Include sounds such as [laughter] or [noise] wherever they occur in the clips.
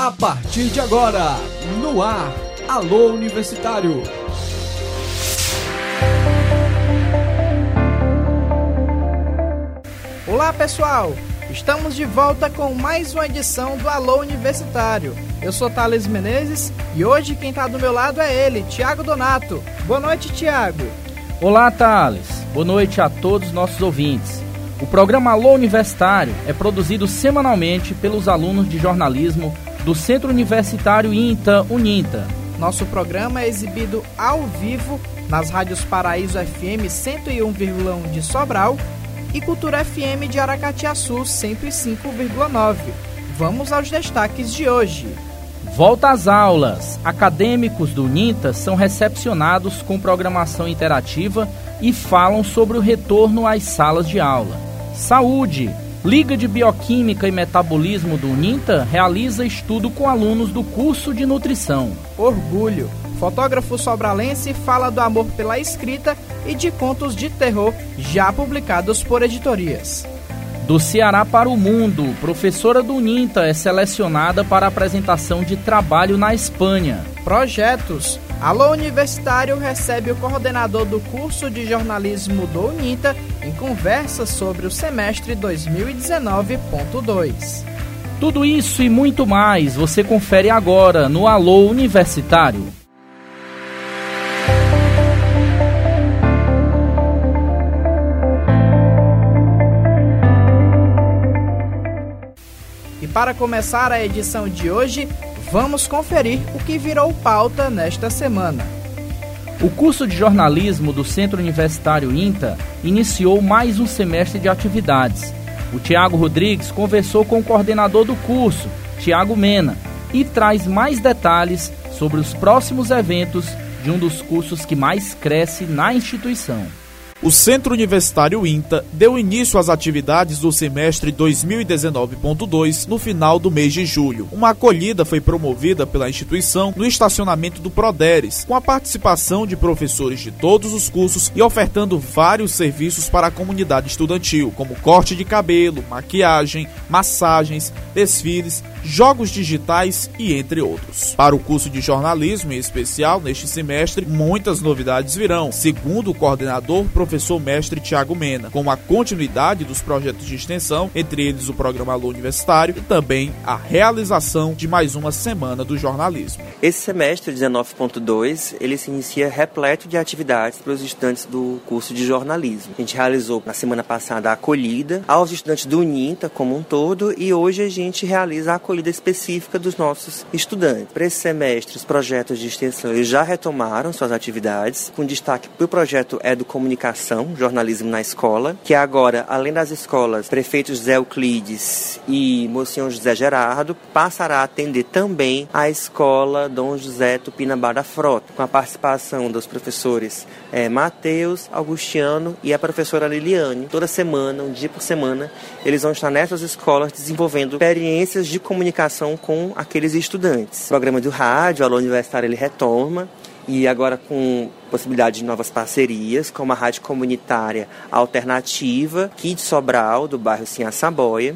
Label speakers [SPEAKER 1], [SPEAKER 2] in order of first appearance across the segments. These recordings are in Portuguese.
[SPEAKER 1] A partir de agora, no ar, Alô Universitário.
[SPEAKER 2] Olá pessoal, estamos de volta com mais uma edição do Alô Universitário. Eu sou Thales Menezes e hoje quem está do meu lado é ele, Tiago Donato. Boa noite, Tiago.
[SPEAKER 3] Olá, Thales. Boa noite a todos os nossos ouvintes. O programa Alô Universitário é produzido semanalmente pelos alunos de jornalismo do Centro Universitário INTA Uninta.
[SPEAKER 2] Nosso programa é exibido ao vivo nas rádios Paraíso FM 101,1 de Sobral e Cultura FM de Aracatiaçu 105,9. Vamos aos destaques de hoje.
[SPEAKER 3] Volta às aulas. Acadêmicos do UNINTA são recepcionados com programação interativa e falam sobre o retorno às salas de aula. Saúde. Liga de Bioquímica e Metabolismo do UNINTA realiza estudo com alunos do curso de nutrição.
[SPEAKER 2] Orgulho. Fotógrafo sobralense fala do amor pela escrita e de contos de terror já publicados por editorias.
[SPEAKER 3] Do Ceará para o Mundo, professora do UNINTA é selecionada para apresentação de trabalho na Espanha.
[SPEAKER 2] Projetos. Alô Universitário recebe o coordenador do curso de jornalismo do UNINTA em conversa sobre o semestre 2019.2.
[SPEAKER 3] Tudo isso e muito mais você confere agora no Alô Universitário.
[SPEAKER 2] E para começar a edição de hoje, vamos conferir o que virou pauta nesta semana.
[SPEAKER 3] O curso de jornalismo do Centro Universitário INTA iniciou mais um semestre de atividades. O Tiago Rodrigues conversou com o coordenador do curso, Tiago Mena, e traz mais detalhes sobre os próximos eventos de um dos cursos que mais cresce na instituição.
[SPEAKER 4] O Centro Universitário INTA deu início às atividades do semestre 2019.2 no final do mês de julho. Uma acolhida foi promovida pela instituição no estacionamento do Proderes, com a participação de professores de todos os cursos e ofertando vários serviços para a comunidade estudantil, como corte de cabelo, maquiagem, massagens, desfiles, jogos digitais e entre outros. Para o curso de jornalismo em especial, neste semestre, muitas novidades virão, segundo o coordenador professor mestre Tiago Mena, com a continuidade dos projetos de extensão, entre eles o programa Alô Universitário e também a realização de mais uma semana do jornalismo.
[SPEAKER 5] Esse semestre 19.2, ele se inicia repleto de atividades para os estudantes do curso de jornalismo. A gente realizou na semana passada a acolhida aos estudantes do UNINTA como um todo e hoje a gente realiza a acolhida específica dos nossos estudantes. Para esse semestre, os projetos de extensão já retomaram suas atividades, com destaque para o projeto Educomunicação, Jornalismo na Escola, que agora, além das escolas Prefeito José Euclides e Mocinho José Gerardo, passará a atender também a escola Dom José Tupinambá da Frota, com a participação dos professores é, Matheus, Augustiano e a professora Liliane. Toda semana, um dia por semana, eles vão estar nessas escolas desenvolvendo experiências de comunicação com aqueles estudantes. O programa do rádio, a Universitária, ele retoma e agora com possibilidade de novas parcerias, como a Rádio Comunitária Alternativa, de Sobral, do bairro Sinha Saboia,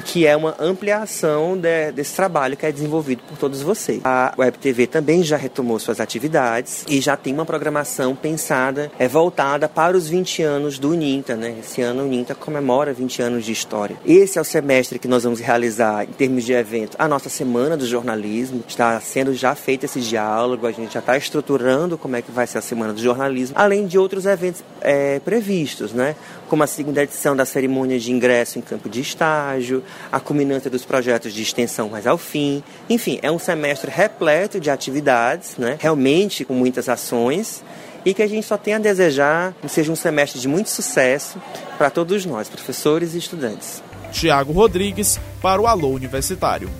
[SPEAKER 5] que é uma ampliação de, desse trabalho que é desenvolvido por todos vocês. A Web TV também já retomou suas atividades e já tem uma programação pensada, é voltada para os 20 anos do Uninta, né? Esse ano o Uninta comemora 20 anos de história. Esse é o semestre que nós vamos realizar em termos de evento a nossa semana do jornalismo. Está sendo já feito esse diálogo, a gente já está estruturando como é que vai ser a semana do jornalismo, além de outros eventos é, previstos, né? Como a segunda edição da cerimônia de ingresso em campo de estágio, a culminância dos projetos de extensão mais ao fim. Enfim, é um semestre repleto de atividades, né? realmente com muitas ações, e que a gente só tem a desejar que seja um semestre de muito sucesso para todos nós, professores e estudantes.
[SPEAKER 4] Tiago Rodrigues, para o Alô Universitário.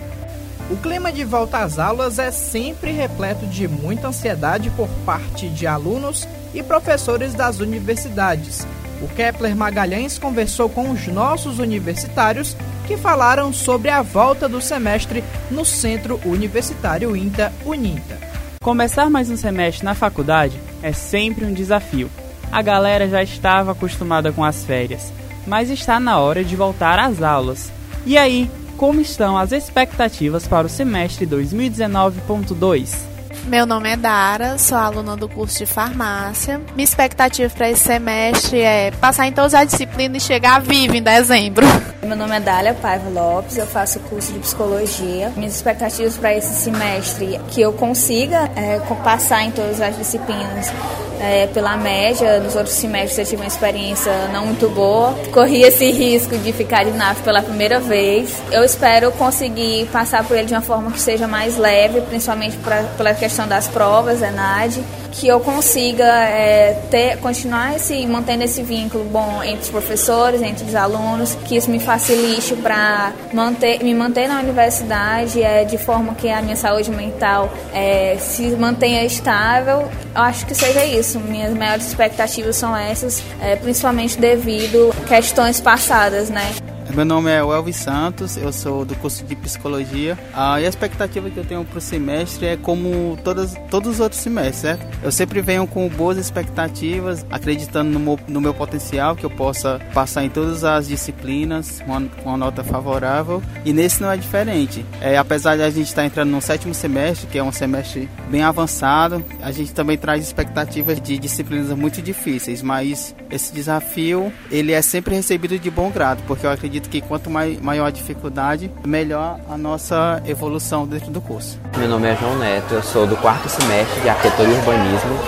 [SPEAKER 2] O clima de volta às aulas é sempre repleto de muita ansiedade por parte de alunos e professores das universidades. O Kepler Magalhães conversou com os nossos universitários que falaram sobre a volta do semestre no Centro Universitário INTA Uninta.
[SPEAKER 6] Começar mais um semestre na faculdade é sempre um desafio. A galera já estava acostumada com as férias, mas está na hora de voltar às aulas. E aí, como estão as expectativas para o semestre 2019.2.
[SPEAKER 7] Meu nome é Dara, sou aluna do curso de farmácia. Minha expectativa para esse semestre é passar em todas as disciplinas e chegar vivo em dezembro. [laughs]
[SPEAKER 8] Meu nome é Dália Paiva Lopes, eu faço curso de psicologia. Minhas expectativas para esse semestre é que eu consiga é, passar em todas as disciplinas é, pela média. Nos outros semestres eu tive uma experiência não muito boa. Corri esse [laughs] risco de ficar de NAF pela primeira vez. Eu espero conseguir passar por ele de uma forma que seja mais leve, principalmente pra, pela questão das provas, ENAD que eu consiga é, ter, continuar esse, mantendo esse vínculo bom entre os professores, entre os alunos, que isso me facilite para manter, me manter na universidade é, de forma que a minha saúde mental é, se mantenha estável. Eu acho que seja isso. Minhas maiores expectativas são essas, é, principalmente devido a questões passadas, né?
[SPEAKER 9] Meu nome é Elvis Santos, eu sou do curso de Psicologia. Ah, a expectativa que eu tenho para o semestre é como todas, todos os outros semestres, certo? Eu sempre venho com boas expectativas, acreditando no meu, no meu potencial, que eu possa passar em todas as disciplinas com uma, uma nota favorável. E nesse não é diferente. É, apesar de a gente estar entrando no sétimo semestre, que é um semestre bem avançado, a gente também traz expectativas de disciplinas muito difíceis, mas esse desafio ele é sempre recebido de bom grado, porque eu acredito acredito que quanto mais, maior a dificuldade, melhor a nossa evolução dentro do curso.
[SPEAKER 10] Meu nome é João Neto, eu sou do quarto semestre de Arquitetura e Urbanismo.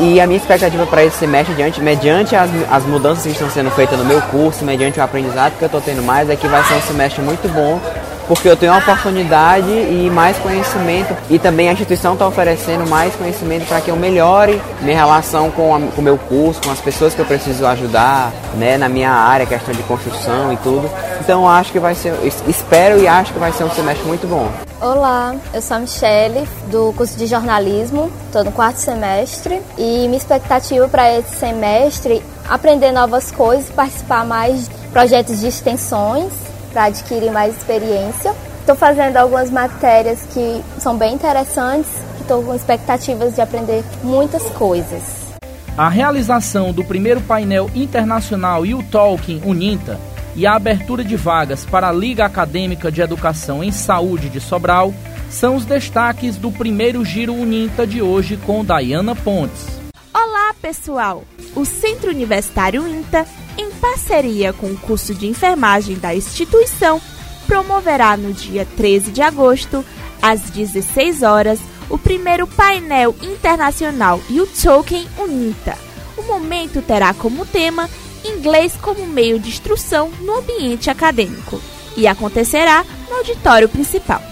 [SPEAKER 10] E a minha expectativa para esse semestre, diante, mediante as, as mudanças que estão sendo feitas no meu curso, mediante o aprendizado que eu estou tendo mais, é que vai ser um semestre muito bom porque eu tenho uma oportunidade e mais conhecimento e também a instituição está oferecendo mais conhecimento para que eu melhore minha relação com, o meu curso, com as pessoas que eu preciso ajudar, né, na minha área, questão de construção e tudo. Então acho que vai ser, espero e acho que vai ser um semestre muito bom.
[SPEAKER 11] Olá, eu sou a Michele, do curso de jornalismo, estou no quarto semestre e minha expectativa para esse semestre aprender novas coisas, participar mais de projetos de extensões para adquirir mais experiência. Estou fazendo algumas matérias que são bem interessantes, que estou com expectativas de aprender muitas coisas.
[SPEAKER 3] A realização do primeiro painel internacional U Talking Uninta e a abertura de vagas para a Liga Acadêmica de Educação em Saúde de Sobral são os destaques do primeiro Giro Uninta de hoje com Dayana Pontes.
[SPEAKER 12] Olá, pessoal! O Centro Universitário INTA em parceria com o curso de enfermagem da instituição, promoverá no dia 13 de agosto, às 16 horas, o primeiro painel internacional Token UNITA. O momento terá como tema Inglês como meio de instrução no ambiente acadêmico e acontecerá no auditório principal.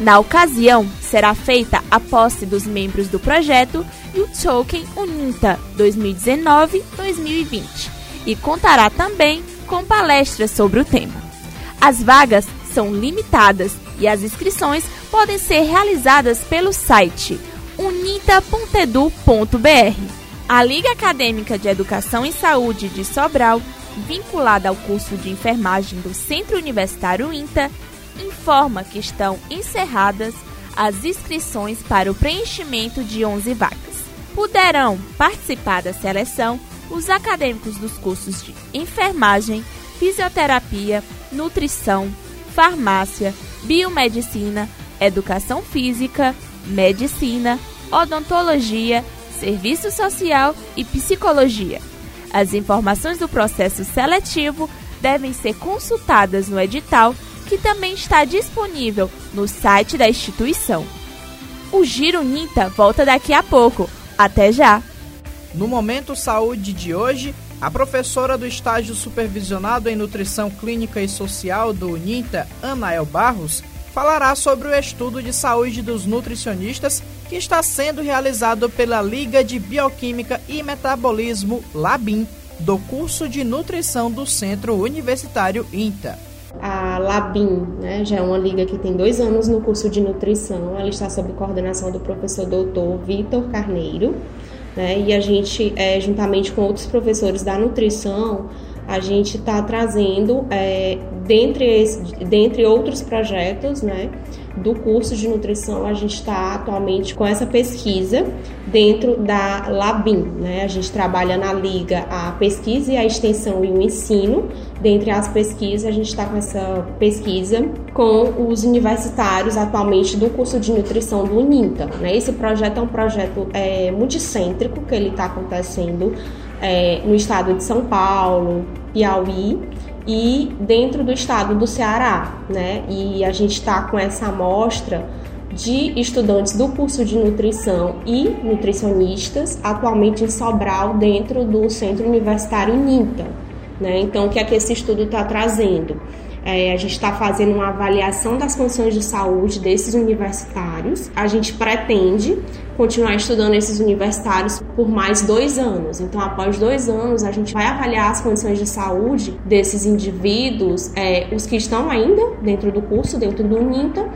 [SPEAKER 12] Na ocasião, será feita a posse dos membros do projeto Token UNITA 2019-2020 e contará também com palestras sobre o tema. As vagas são limitadas e as inscrições podem ser realizadas pelo site unita.edu.br. A Liga Acadêmica de Educação e Saúde de Sobral, vinculada ao curso de enfermagem do Centro Universitário INTA, informa que estão encerradas as inscrições para o preenchimento de 11 vagas. Poderão participar da seleção os acadêmicos dos cursos de enfermagem, fisioterapia, nutrição, farmácia, biomedicina, educação física, medicina, odontologia, serviço social e psicologia. As informações do processo seletivo devem ser consultadas no edital, que também está disponível no site da instituição. O Giro Ninta volta daqui a pouco. Até já!
[SPEAKER 2] No Momento Saúde de hoje, a professora do estágio supervisionado em Nutrição Clínica e Social do UNINTA, Anael Barros, falará sobre o estudo de saúde dos nutricionistas que está sendo realizado pela Liga de Bioquímica e Metabolismo LABIM, do curso de nutrição do Centro Universitário INTA.
[SPEAKER 13] A Labim, né, já é uma liga que tem dois anos no curso de nutrição. Ela está sob coordenação do professor doutor Vitor Carneiro né? E a gente, é, juntamente com outros professores da nutrição, a gente está trazendo, é, dentre, esse, dentre outros projetos, né, do curso de nutrição, a gente está atualmente com essa pesquisa dentro da Labim. Né? A gente trabalha na liga a pesquisa e a extensão e o ensino. Dentre as pesquisas, a gente está com essa pesquisa com os universitários atualmente do curso de nutrição do UNINTA. Né? Esse projeto é um projeto é, multicêntrico que ele está acontecendo é, no estado de São Paulo, Piauí e dentro do estado do Ceará, né? E a gente está com essa amostra de estudantes do curso de nutrição e nutricionistas atualmente em Sobral dentro do Centro Universitário NINTA. Né? Então, o que é que esse estudo está trazendo? É, a gente está fazendo uma avaliação das condições de saúde desses universitários. A gente pretende continuar estudando esses universitários por mais dois anos. Então, após dois anos, a gente vai avaliar as condições de saúde desses indivíduos, é, os que estão ainda dentro do curso, dentro do UNINTA,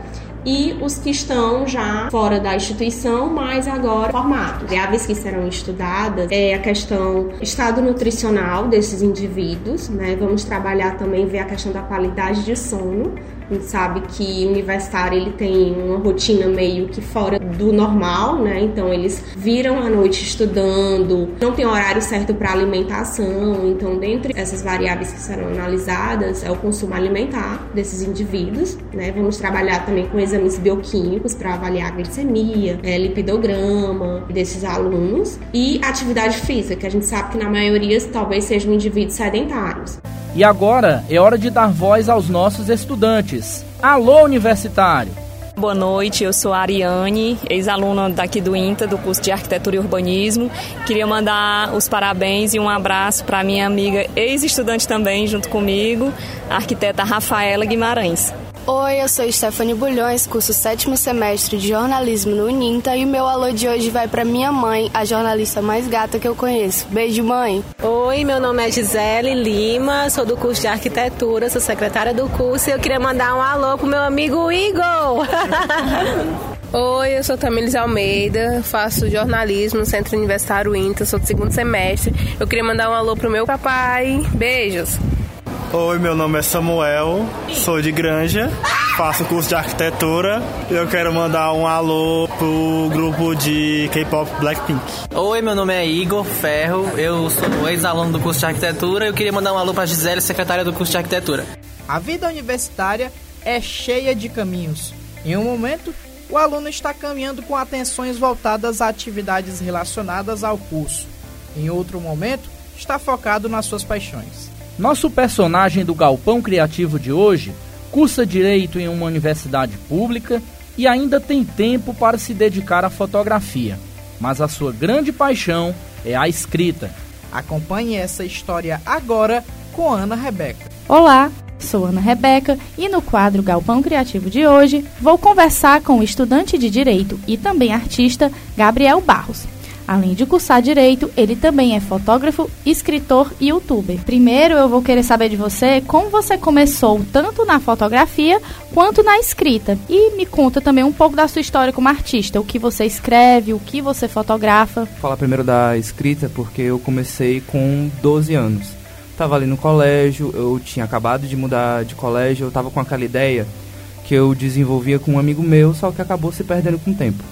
[SPEAKER 13] e os que estão já fora da instituição, mas agora formados. Variáveis que serão estudadas é a questão estado nutricional desses indivíduos, né? Vamos trabalhar também ver a questão da qualidade de sono, a gente sabe que o universitário ele tem uma rotina meio que fora do normal, né? Então eles viram a noite estudando, não tem horário certo para alimentação. Então, dentre essas variáveis que serão analisadas é o consumo alimentar desses indivíduos, né? Vamos trabalhar também com exames bioquímicos para avaliar a glicemia, é, lipidograma desses alunos e atividade física, que a gente sabe que na maioria talvez sejam indivíduos sedentários.
[SPEAKER 3] E agora é hora de dar voz aos nossos estudantes. Alô, universitário!
[SPEAKER 14] Boa noite, eu sou a Ariane, ex-aluna daqui do INTA, do curso de Arquitetura e Urbanismo. Queria mandar os parabéns e um abraço para minha amiga ex-estudante também, junto comigo, a arquiteta Rafaela Guimarães.
[SPEAKER 15] Oi, eu sou Stephanie Bulhões, curso sétimo semestre de jornalismo no Uninta e o meu alô de hoje vai para minha mãe, a jornalista mais gata que eu conheço. Beijo, mãe.
[SPEAKER 16] Oi, meu nome é Gisele Lima, sou do curso de arquitetura, sou secretária do curso e eu queria mandar um alô pro meu amigo Igor. [laughs]
[SPEAKER 17] Oi, eu sou Tamilis Almeida, faço jornalismo no Centro Universitário INTA, sou do segundo semestre. Eu queria mandar um alô pro meu papai. Beijos.
[SPEAKER 18] Oi, meu nome é Samuel, sou de Granja, faço curso de arquitetura e eu quero mandar um alô pro grupo de K-pop Blackpink.
[SPEAKER 19] Oi, meu nome é Igor Ferro, eu sou ex-aluno do curso de arquitetura e eu queria mandar um alô pra Gisele, secretária do curso de arquitetura.
[SPEAKER 2] A vida universitária é cheia de caminhos. Em um momento, o aluno está caminhando com atenções voltadas a atividades relacionadas ao curso. Em outro momento, está focado nas suas paixões.
[SPEAKER 3] Nosso personagem do Galpão Criativo de hoje cursa direito em uma universidade pública e ainda tem tempo para se dedicar à fotografia. Mas a sua grande paixão é a escrita.
[SPEAKER 2] Acompanhe essa história agora com Ana Rebeca.
[SPEAKER 20] Olá, sou Ana Rebeca e no quadro Galpão Criativo de hoje vou conversar com o estudante de direito e também artista Gabriel Barros. Além de cursar direito, ele também é fotógrafo, escritor e youtuber. Primeiro, eu vou querer saber de você como você começou tanto na fotografia quanto na escrita. E me conta também um pouco da sua história como artista, o que você escreve, o que você fotografa. Vou
[SPEAKER 21] falar primeiro da escrita porque eu comecei com 12 anos. Tava ali no colégio, eu tinha acabado de mudar de colégio, eu tava com aquela ideia que eu desenvolvia com um amigo meu, só que acabou se perdendo com o tempo.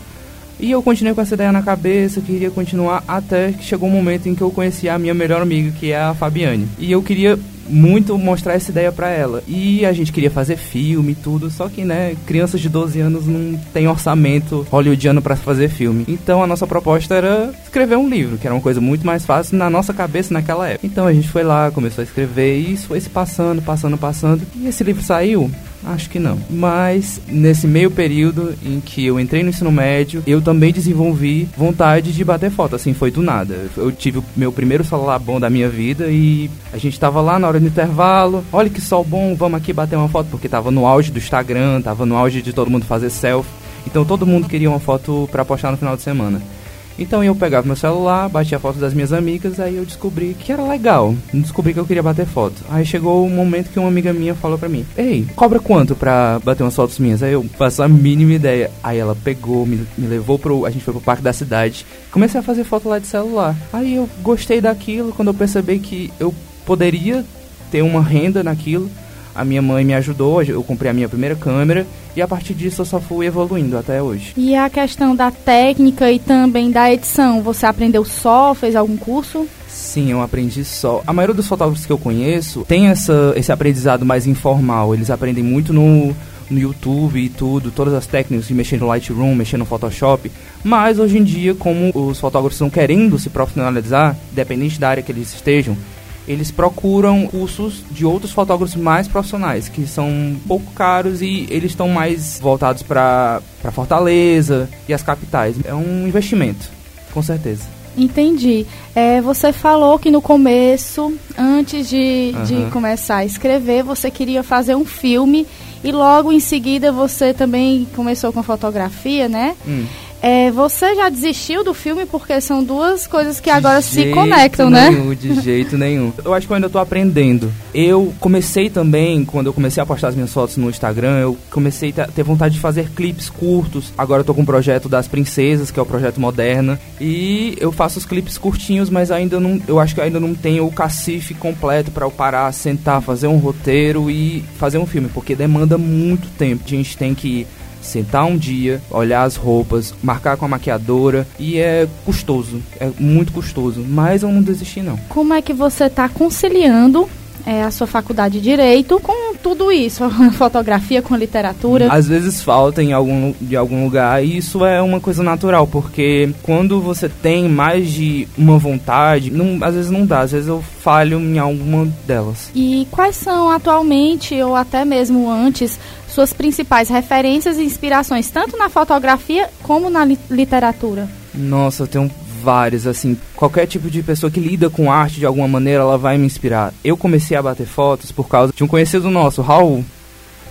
[SPEAKER 21] E eu continuei com essa ideia na cabeça, queria continuar até que chegou um momento em que eu conheci a minha melhor amiga, que é a Fabiane. E eu queria muito mostrar essa ideia para ela. E a gente queria fazer filme e tudo, só que, né, crianças de 12 anos não tem orçamento hollywoodiano para fazer filme. Então a nossa proposta era escrever um livro, que era uma coisa muito mais fácil na nossa cabeça naquela época. Então a gente foi lá, começou a escrever e isso foi se passando, passando, passando. E esse livro saiu Acho que não. Mas nesse meio período em que eu entrei no ensino médio, eu também desenvolvi vontade de bater foto, assim, foi do nada. Eu tive o meu primeiro celular bom da minha vida e a gente tava lá na hora do intervalo, olha que sol bom, vamos aqui bater uma foto, porque tava no auge do Instagram, tava no auge de todo mundo fazer selfie. Então todo mundo queria uma foto para postar no final de semana. Então eu pegava meu celular, batia foto das minhas amigas, aí eu descobri que era legal. Descobri que eu queria bater foto. Aí chegou o momento que uma amiga minha falou pra mim: Ei, cobra quanto pra bater umas fotos minhas? Aí eu faço a mínima ideia. Aí ela pegou, me, me levou pro. A gente foi pro parque da cidade. Comecei a fazer foto lá de celular. Aí eu gostei daquilo quando eu percebi que eu poderia ter uma renda naquilo. a minha mãe me ajudou, eu comprei a minha primeira câmera e a partir disso eu só fui evoluindo até hoje.
[SPEAKER 20] E a questão da técnica e também da edição, você aprendeu só, fez algum curso?
[SPEAKER 21] Sim, eu aprendi só. A maioria dos fotógrafos que eu conheço tem essa, esse aprendizado mais informal. Eles aprendem muito no, no YouTube e tudo, todas as técnicas de mexer no Lightroom, mexer no Photoshop. Mas hoje em dia, como os fotógrafos estão querendo se profissionalizar, dependente da área que eles estejam, eles procuram cursos de outros fotógrafos mais profissionais, que são um pouco caros e eles estão mais voltados para Fortaleza e as capitais. É um investimento, com certeza.
[SPEAKER 20] Entendi. É, você falou que no começo, antes de, uhum. de começar a escrever, você queria fazer um filme e logo em seguida você também começou com fotografia, né? Hum. É, você já desistiu do filme porque são duas coisas que de agora se conectam,
[SPEAKER 21] nenhum,
[SPEAKER 20] né?
[SPEAKER 21] De [laughs] jeito nenhum. Eu acho que eu ainda estou aprendendo. Eu comecei também, quando eu comecei a postar as minhas fotos no Instagram, eu comecei a ter vontade de fazer clipes curtos. Agora eu tô com o um projeto das princesas, que é o projeto Moderna. E eu faço os clipes curtinhos, mas ainda não. Eu acho que ainda não tenho o cacife completo para eu parar, sentar, fazer um roteiro e fazer um filme, porque demanda muito tempo. A gente tem que sentar um dia, olhar as roupas, marcar com a maquiadora e é custoso, é muito custoso, mas eu não desisti não.
[SPEAKER 20] Como é que você está conciliando é, a sua faculdade de Direito com tudo isso, [laughs] fotografia com literatura.
[SPEAKER 21] Às vezes falta em algum, de algum lugar e isso é uma coisa natural, porque quando você tem mais de uma vontade, não, às vezes não dá, às vezes eu falho em alguma delas.
[SPEAKER 20] E quais são atualmente, ou até mesmo antes, suas principais referências e inspirações, tanto na fotografia como na li literatura?
[SPEAKER 21] Nossa, eu tenho várias, assim, qualquer tipo de pessoa que lida com arte de alguma maneira, ela vai me inspirar. Eu comecei a bater fotos por causa de um conhecido nosso, Raul.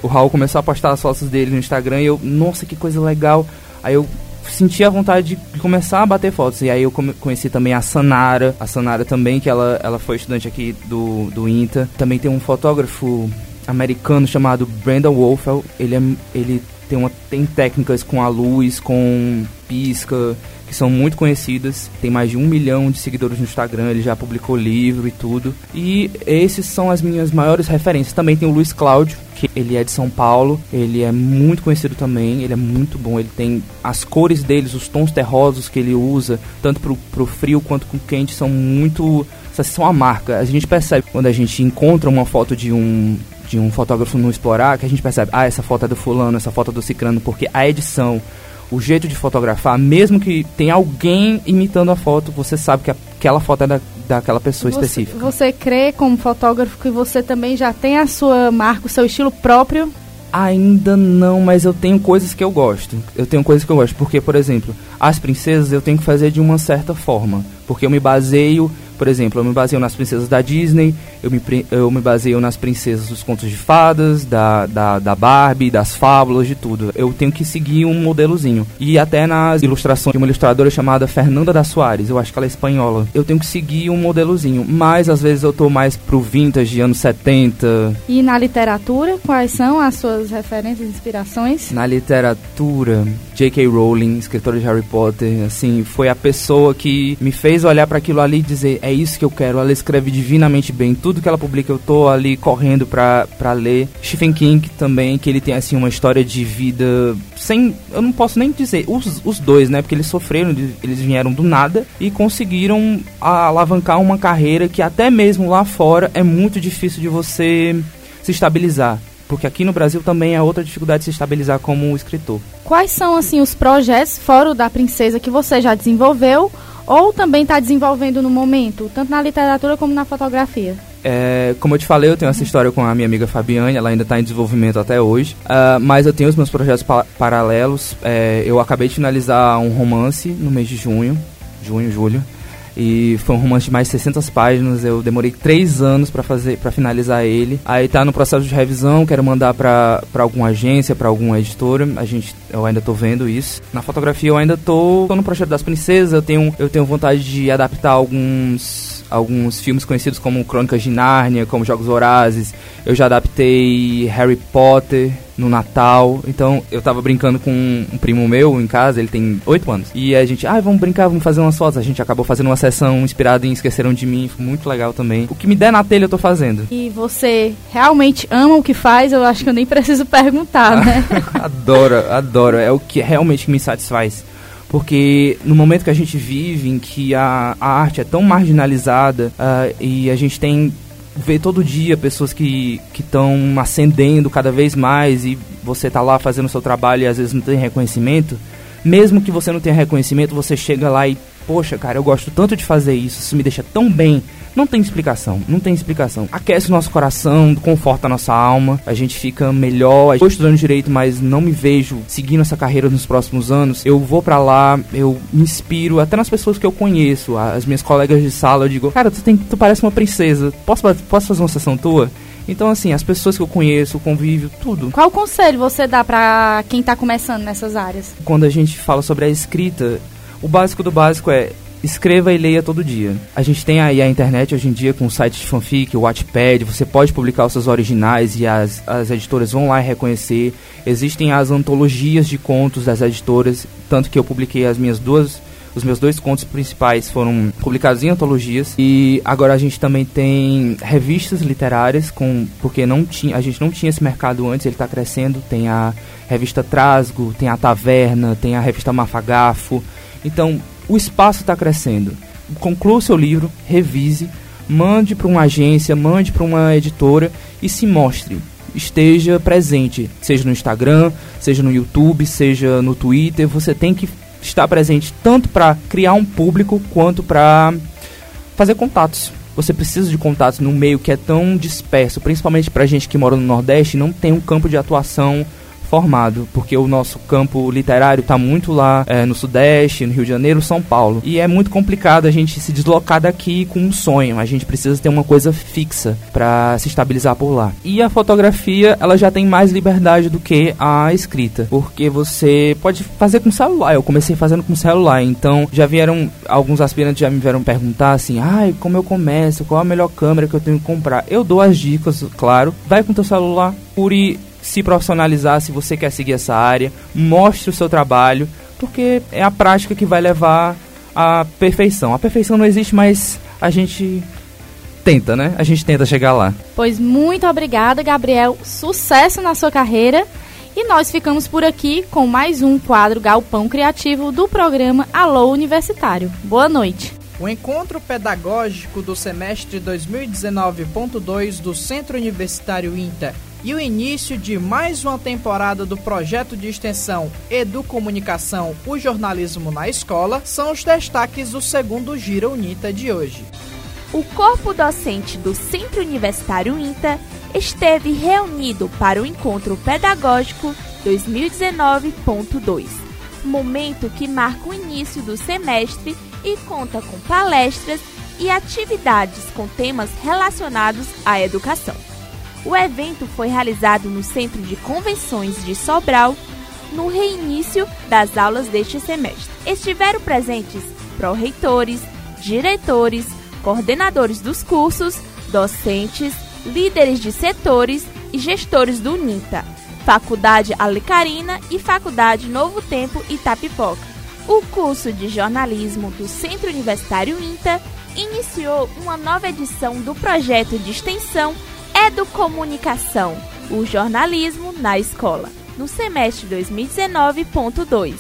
[SPEAKER 21] O Raul começou a postar as fotos dele no Instagram e eu, nossa, que coisa legal. Aí eu senti a vontade de começar a bater fotos. E aí eu conheci também a Sanara, a Sanara também, que ela, ela foi estudante aqui do, do INTA. Também tem um fotógrafo americano chamado Brandon Wolfell. Ele, é, ele tem, uma, tem técnicas com a luz, com pisca, que são muito conhecidas. Tem mais de um milhão de seguidores no Instagram. Ele já publicou livro e tudo. E esses são as minhas maiores referências. Também tem o Luiz Cláudio, que ele é de São Paulo. Ele é muito conhecido também. Ele é muito bom. Ele tem as cores deles, os tons terrosos que ele usa, tanto pro, pro frio quanto pro quente, são muito. São a marca. A gente percebe quando a gente encontra uma foto de um de um fotógrafo no explorar, que a gente percebe, ah, essa foto é do fulano, essa foto é do cicrano, porque a edição, o jeito de fotografar, mesmo que tenha alguém imitando a foto, você sabe que aquela foto é da, daquela pessoa
[SPEAKER 20] você,
[SPEAKER 21] específica.
[SPEAKER 20] Você crê como fotógrafo que você também já tem a sua marca, o seu estilo próprio?
[SPEAKER 21] Ainda não, mas eu tenho coisas que eu gosto. Eu tenho coisas que eu gosto, porque, por exemplo, as princesas eu tenho que fazer de uma certa forma, porque eu me baseio por exemplo, eu me baseio nas princesas da Disney, eu me, eu me baseio nas princesas dos contos de fadas, da, da, da Barbie, das fábulas, de tudo. Eu tenho que seguir um modelozinho. E até nas ilustrações de uma ilustradora chamada Fernanda da Soares, eu acho que ela é espanhola, eu tenho que seguir um modelozinho. Mas às vezes eu tô mais pro vintage, anos 70.
[SPEAKER 20] E na literatura, quais são as suas referências e inspirações?
[SPEAKER 21] Na literatura, J.K. Rowling, escritora de Harry Potter, assim, foi a pessoa que me fez olhar para aquilo ali e dizer: é isso que eu quero. Ela escreve divinamente bem. Tudo que ela publica eu tô ali correndo pra, pra ler. Stephen King também, que ele tem assim uma história de vida sem. Eu não posso nem dizer. Os, os dois, né? Porque eles sofreram, eles vieram do nada e conseguiram alavancar uma carreira que até mesmo lá fora é muito difícil de você se estabilizar porque aqui no Brasil também é outra dificuldade de se estabilizar como escritor.
[SPEAKER 20] Quais são assim os projetos fora o da princesa que você já desenvolveu ou também está desenvolvendo no momento, tanto na literatura como na fotografia?
[SPEAKER 21] É, como eu te falei, eu tenho essa história com a minha amiga Fabiane, ela ainda está em desenvolvimento até hoje, uh, mas eu tenho os meus projetos pa paralelos. É, eu acabei de finalizar um romance no mês de junho, junho, julho, e foi um romance de mais de 600 páginas. Eu demorei três anos para fazer, para finalizar ele. Aí tá no processo de revisão, quero mandar para alguma agência, para alguma editora. A gente, eu ainda tô vendo isso. Na fotografia eu ainda tô, tô no projeto das princesas. Eu tenho, eu tenho vontade de adaptar alguns alguns filmes conhecidos como Crônicas de Nárnia, como Jogos Vorazes. Eu já adaptei Harry Potter no Natal. Então eu tava brincando com um primo meu em casa, ele tem 8 anos. E a gente, ah, vamos brincar, vamos fazer umas fotos. A gente acabou fazendo uma sessão inspirada em Esqueceram de Mim, foi muito legal também. O que me der na telha eu tô fazendo.
[SPEAKER 20] E você realmente ama o que faz? Eu acho que eu nem preciso [laughs] perguntar, né? [laughs]
[SPEAKER 21] adoro, adoro. É o que realmente me satisfaz. Porque no momento que a gente vive, em que a, a arte é tão marginalizada uh, e a gente tem vê todo dia pessoas que estão ascendendo cada vez mais e você tá lá fazendo o seu trabalho e às vezes não tem reconhecimento, mesmo que você não tenha reconhecimento, você chega lá e, poxa, cara, eu gosto tanto de fazer isso, isso me deixa tão bem, não tem explicação, não tem explicação. Aquece o nosso coração, conforta a nossa alma, a gente fica melhor. Estou estudando direito, mas não me vejo seguindo essa carreira nos próximos anos. Eu vou para lá, eu me inspiro até nas pessoas que eu conheço, as minhas colegas de sala, eu digo, cara, tu, tem, tu parece uma princesa, posso, posso fazer uma sessão tua? Então, assim, as pessoas que eu conheço, o convívio, tudo.
[SPEAKER 20] Qual conselho você dá para quem tá começando nessas áreas?
[SPEAKER 21] Quando a gente fala sobre a escrita, o básico do básico é escreva e leia todo dia. A gente tem aí a internet hoje em dia com o site de fanfic, o Wattpad, você pode publicar os seus originais e as, as editoras vão lá reconhecer. Existem as antologias de contos das editoras, tanto que eu publiquei as minhas duas os meus dois contos principais foram publicados em antologias e agora a gente também tem revistas literárias com porque não tinha a gente não tinha esse mercado antes ele está crescendo tem a revista Trasgo tem a Taverna tem a revista Mafagafo então o espaço está crescendo. Conclua seu livro, revise, mande para uma agência, mande para uma editora e se mostre. Esteja presente, seja no Instagram, seja no YouTube, seja no Twitter. Você tem que estar presente tanto para criar um público quanto para fazer contatos. Você precisa de contatos num meio que é tão disperso, principalmente para gente que mora no Nordeste, não tem um campo de atuação formado, porque o nosso campo literário está muito lá é, no Sudeste, no Rio de Janeiro, São Paulo. E é muito complicado a gente se deslocar daqui com um sonho. A gente precisa ter uma coisa fixa para se estabilizar por lá. E a fotografia, ela já tem mais liberdade do que a escrita, porque você pode fazer com celular. Eu comecei fazendo com celular, então já vieram alguns aspirantes já me vieram perguntar assim: "Ai, como eu começo? Qual a melhor câmera que eu tenho que comprar?". Eu dou as dicas, claro. Vai com teu celular, procure se profissionalizar se você quer seguir essa área, mostre o seu trabalho, porque é a prática que vai levar à perfeição. A perfeição não existe, mas a gente tenta, né? A gente tenta chegar lá.
[SPEAKER 20] Pois muito obrigada, Gabriel. Sucesso na sua carreira. E nós ficamos por aqui com mais um quadro Galpão Criativo do programa Alô Universitário. Boa noite.
[SPEAKER 2] O encontro pedagógico do semestre 2019.2 do Centro Universitário INTA e o início de mais uma temporada do projeto de extensão Educomunicação, o jornalismo na escola, são os destaques do segundo Gira Unita de hoje.
[SPEAKER 12] O corpo docente do Centro Universitário INTA esteve reunido para o encontro pedagógico 2019.2, momento que marca o início do semestre e conta com palestras e atividades com temas relacionados à educação. O evento foi realizado no Centro de Convenções de Sobral, no reinício das aulas deste semestre. Estiveram presentes pró-reitores, diretores, coordenadores dos cursos, docentes, líderes de setores e gestores do UNITA, Faculdade Alecarina e Faculdade Novo Tempo Itapipoca. O curso de jornalismo do Centro Universitário INTA iniciou uma nova edição do projeto de extensão Educomunicação, o jornalismo na escola, no semestre 2019.2,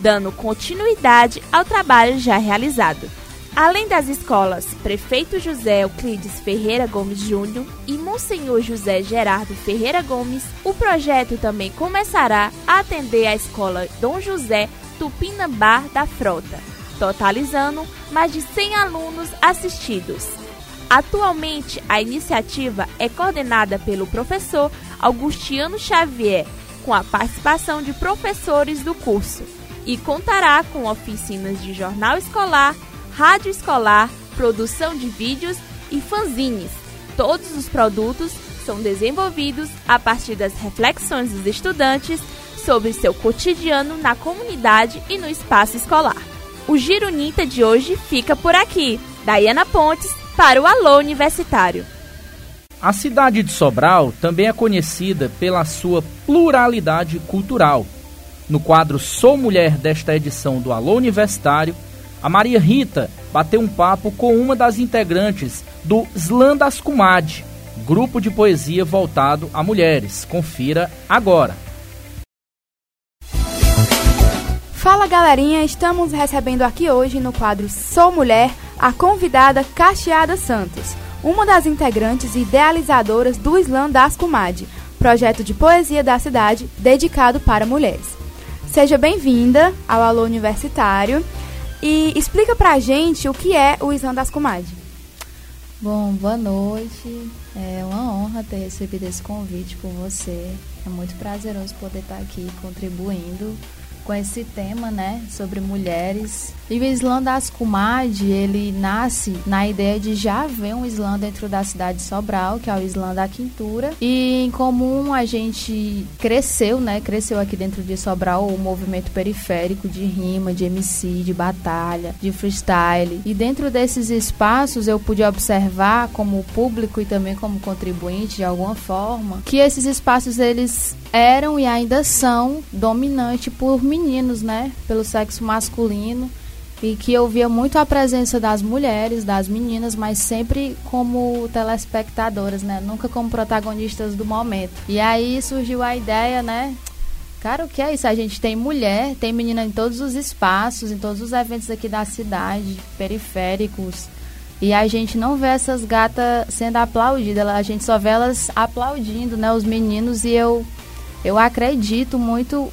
[SPEAKER 12] dando continuidade ao trabalho já realizado. Além das escolas Prefeito José Euclides Ferreira Gomes Júnior e Monsenhor José Gerardo Ferreira Gomes, o projeto também começará a atender a escola Dom José Tupinambá da Frota, totalizando mais de 100 alunos assistidos. Atualmente, a iniciativa é coordenada pelo professor Augustiano Xavier, com a participação de professores do curso, e contará com oficinas de jornal escolar, rádio escolar, produção de vídeos e fanzines. Todos os produtos são desenvolvidos a partir das reflexões dos estudantes sobre seu cotidiano na comunidade e no espaço escolar. O Giro Nita de hoje fica por aqui. Daiana Pontes para o Alô Universitário.
[SPEAKER 3] A cidade de Sobral também é conhecida pela sua pluralidade cultural. No quadro Sou Mulher desta edição do Alô Universitário, a Maria Rita bateu um papo com uma das integrantes do Slam das Comadre, grupo de poesia voltado a mulheres. Confira agora.
[SPEAKER 22] Fala galerinha, estamos recebendo aqui hoje no quadro Sou Mulher a convidada Cacheada Santos, uma das integrantes e idealizadoras do Slam das Comadre, projeto de poesia da cidade dedicado para mulheres. Seja bem-vinda ao Alô Universitário e explica pra gente o que é o Slam das Comadre.
[SPEAKER 23] Bom, boa noite. É uma honra ter recebido esse convite por você. É muito prazeroso poder estar aqui contribuindo com esse tema, né, sobre mulheres. E o Islã das Comadre, ele nasce na ideia de já haver um Islã dentro da cidade de Sobral, que é o Islã da Quintura. E em comum a gente cresceu, né, cresceu aqui dentro de Sobral o movimento periférico de rima, de MC, de batalha, de freestyle. E dentro desses espaços eu pude observar como público e também como contribuinte de alguma forma, que esses espaços eles eram e ainda são dominantes por meninos, né? Pelo sexo masculino. E que eu via muito a presença das mulheres, das meninas, mas sempre como telespectadoras, né? Nunca como protagonistas do momento. E aí surgiu a ideia, né? Cara, o que é isso? A gente tem mulher, tem menina em todos os espaços, em todos os eventos aqui da cidade, periféricos. E a gente não vê essas gatas sendo aplaudidas, a gente só vê elas aplaudindo, né? Os meninos e eu eu acredito muito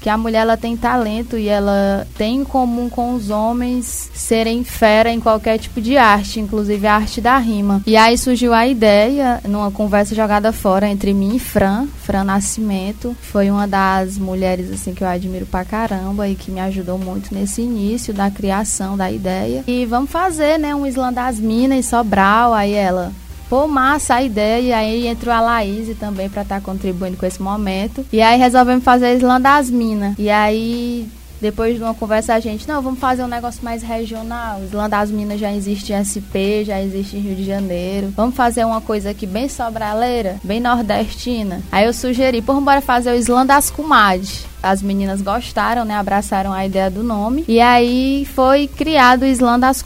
[SPEAKER 23] que a mulher ela tem talento e ela tem em comum com os homens serem fera em qualquer tipo de arte, inclusive a arte da rima. E aí surgiu a ideia, numa conversa jogada fora entre mim e Fran, Fran Nascimento, foi uma das mulheres assim que eu admiro pra caramba e que me ajudou muito nesse início da criação da ideia. E vamos fazer, né, um Islã das Minas e Sobral, aí ela Pô, massa a ideia. E aí entrou a Laís também para estar tá contribuindo com esse momento. E aí resolvemos fazer a Islã das Minas. E aí depois de uma conversa, a gente, não, vamos fazer um negócio mais regional. Islã das Minas já existe em SP, já existe em Rio de Janeiro. Vamos fazer uma coisa aqui bem sobraleira, bem nordestina. Aí eu sugeri, pô, bora fazer o Islã das Comadres as meninas gostaram, né? Abraçaram a ideia do nome. E aí foi criado o Islã das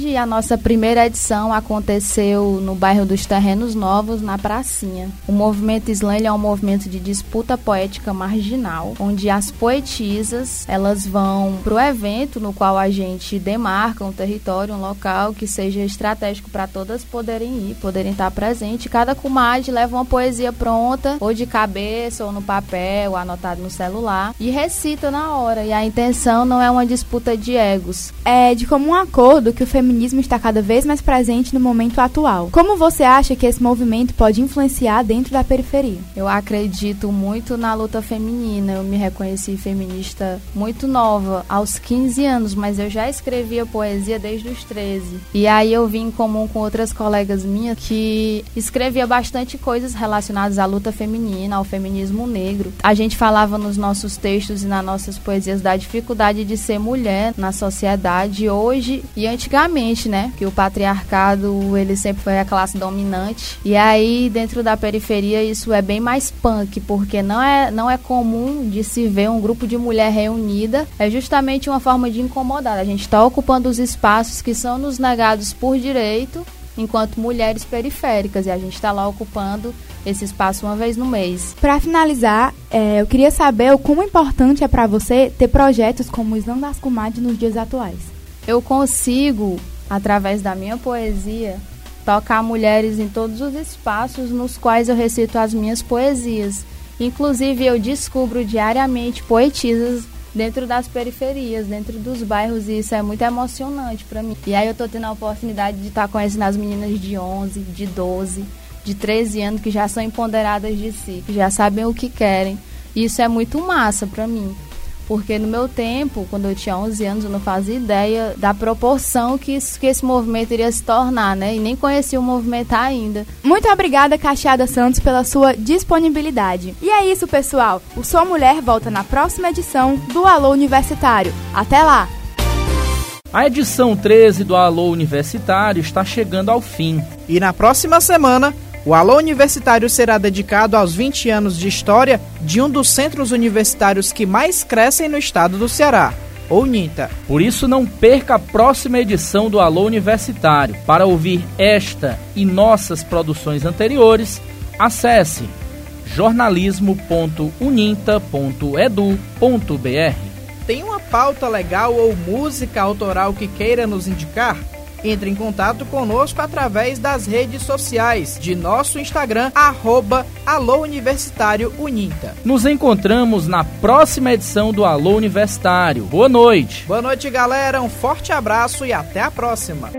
[SPEAKER 23] e a nossa primeira edição aconteceu no bairro dos Terrenos Novos, na Pracinha. O movimento Islã é um movimento de disputa poética marginal, onde as poetisas, elas vão pro evento no qual a gente demarca um território, um local que seja estratégico para todas poderem ir, poderem estar presentes. Cada comadre leva uma poesia pronta, ou de cabeça, ou no papel, ou anotado no celular e recita na hora. E a intenção não é uma disputa de egos.
[SPEAKER 22] É de comum acordo que o feminismo está cada vez mais presente no momento atual. Como você acha que esse movimento pode influenciar dentro da periferia?
[SPEAKER 23] Eu acredito muito na luta feminina. Eu me reconheci feminista muito nova, aos 15 anos, mas eu já escrevia poesia desde os 13. E aí eu vim em comum com outras colegas minhas que escrevia bastante coisas relacionadas à luta feminina, ao feminismo negro. A gente falava nos nossos nossos textos e nas nossas poesias da dificuldade de ser mulher na sociedade hoje e antigamente, né? Que o patriarcado, ele sempre foi a classe dominante. E aí, dentro da periferia, isso é bem mais punk, porque não é, não é comum de se ver um grupo de mulher reunida. É justamente uma forma de incomodar. A gente está ocupando os espaços que são nos negados por direito enquanto mulheres periféricas e a gente está lá ocupando esse espaço uma vez no mês.
[SPEAKER 22] Para finalizar, é, eu queria saber o quão importante é para você ter projetos como o Islã das Comadres nos dias atuais.
[SPEAKER 23] Eu consigo, através da minha poesia, tocar mulheres em todos os espaços nos quais eu recito as minhas poesias. Inclusive, eu descubro diariamente poetisas dentro das periferias, dentro dos bairros, e isso é muito emocionante para mim. E aí eu tô tendo a oportunidade de estar tá conhecendo as meninas de 11, de 12, de 13 anos que já são empoderadas de si, que já sabem o que querem. E isso é muito massa para mim. Porque no meu tempo, quando eu tinha 11 anos, eu não fazia ideia da proporção que, isso, que esse movimento iria se tornar, né? E nem conhecia o movimento ainda.
[SPEAKER 22] Muito obrigada, Cacheada Santos, pela sua disponibilidade. E é isso, pessoal. O Sua Mulher volta na próxima edição do Alô Universitário. Até lá!
[SPEAKER 3] A edição 13 do Alô Universitário está chegando ao fim.
[SPEAKER 2] E na próxima semana, o Alô Universitário será dedicado aos 20 anos de história de um dos centros universitários que mais crescem no estado do Ceará, ou NINTA.
[SPEAKER 3] Por isso, não perca a próxima edição do Alô Universitário. Para ouvir esta e nossas produções anteriores, acesse jornalismo.uninta.edu.br.
[SPEAKER 2] Tem uma pauta legal ou música autoral que queira nos indicar? Entre em contato conosco através das redes sociais de nosso Instagram, arroba Alô Universitário Uninta.
[SPEAKER 3] Nos encontramos na próxima edição do Alô Universitário. Boa noite.
[SPEAKER 2] Boa noite, galera. Um forte abraço e até a próxima.